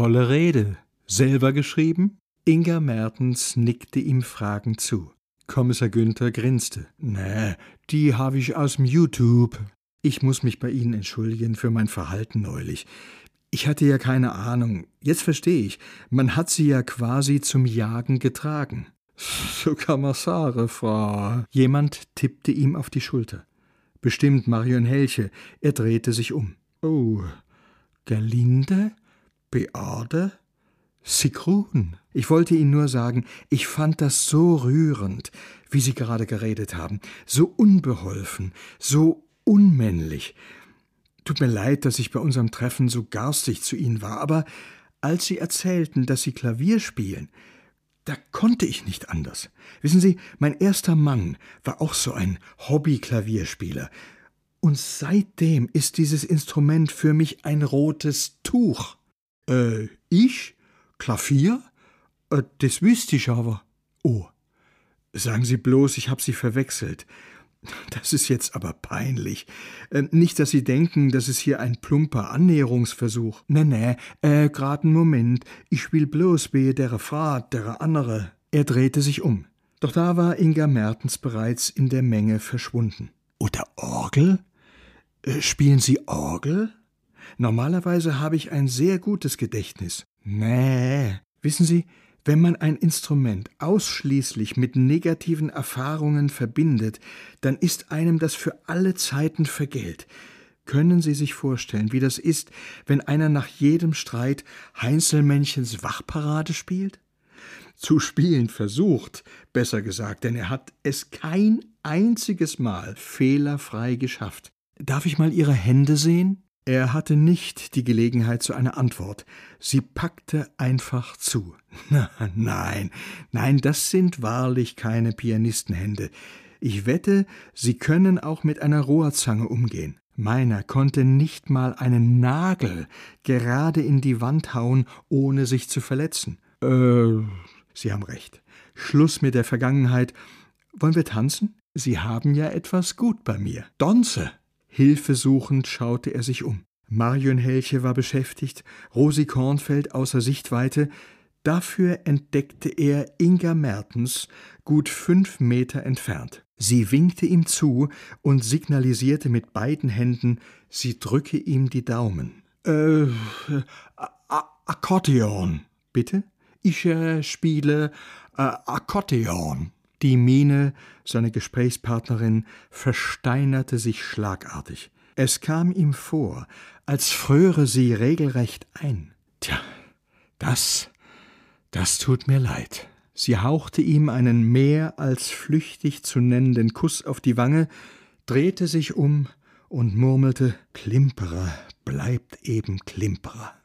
Tolle Rede. Selber geschrieben? Inga Mertens nickte ihm fragend zu. Kommissar Günther grinste. Nee, die habe ich aus'm YouTube. Ich muss mich bei Ihnen entschuldigen für mein Verhalten neulich. Ich hatte ja keine Ahnung. Jetzt verstehe ich. Man hat sie ja quasi zum Jagen getragen. So sagen, Frau. Jemand tippte ihm auf die Schulter. Bestimmt Marion Helche. Er drehte sich um. Oh, Gerlinde? Beate? Sigrun. Ich wollte Ihnen nur sagen, ich fand das so rührend, wie Sie gerade geredet haben, so unbeholfen, so unmännlich. Tut mir leid, dass ich bei unserem Treffen so garstig zu Ihnen war, aber als Sie erzählten, dass Sie Klavier spielen, da konnte ich nicht anders. Wissen Sie, mein erster Mann war auch so ein Hobby-Klavierspieler. Und seitdem ist dieses Instrument für mich ein rotes Tuch. Äh, ich? Klavier? Äh, das wüsste ich aber. Oh, sagen Sie bloß, ich hab Sie verwechselt. Das ist jetzt aber peinlich. Äh, nicht, dass Sie denken, das ist hier ein plumper Annäherungsversuch. Nee, nee, äh, grad einen Moment. Ich will bloß wehe der Frau, der andere. Er drehte sich um. Doch da war Inga Mertens bereits in der Menge verschwunden. Oder Orgel? Äh, spielen Sie Orgel? Normalerweise habe ich ein sehr gutes Gedächtnis. Nee. Wissen Sie, wenn man ein Instrument ausschließlich mit negativen Erfahrungen verbindet, dann ist einem das für alle Zeiten vergällt. Können Sie sich vorstellen, wie das ist, wenn einer nach jedem Streit Heinzelmännchens Wachparade spielt? Zu spielen versucht, besser gesagt, denn er hat es kein einziges Mal fehlerfrei geschafft. Darf ich mal Ihre Hände sehen? Er hatte nicht die Gelegenheit zu einer Antwort. Sie packte einfach zu. Nein, nein, das sind wahrlich keine Pianistenhände. Ich wette, Sie können auch mit einer Rohrzange umgehen. Meiner konnte nicht mal einen Nagel gerade in die Wand hauen, ohne sich zu verletzen. Äh, Sie haben recht. Schluss mit der Vergangenheit. Wollen wir tanzen? Sie haben ja etwas gut bei mir. Donze! Hilfesuchend schaute er sich um. Marion Helche war beschäftigt, Rosi Kornfeld außer Sichtweite. Dafür entdeckte er Inga Mertens gut fünf Meter entfernt. Sie winkte ihm zu und signalisierte mit beiden Händen, sie drücke ihm die Daumen. Äh, Akkordeon. Bitte? Ich äh, spiele äh, Akkordeon. Die Miene, seine Gesprächspartnerin, versteinerte sich schlagartig. Es kam ihm vor, als fröre sie regelrecht ein. Tja, das, das tut mir leid. Sie hauchte ihm einen mehr als flüchtig zu nennenden Kuss auf die Wange, drehte sich um und murmelte Klimperer bleibt eben Klimperer.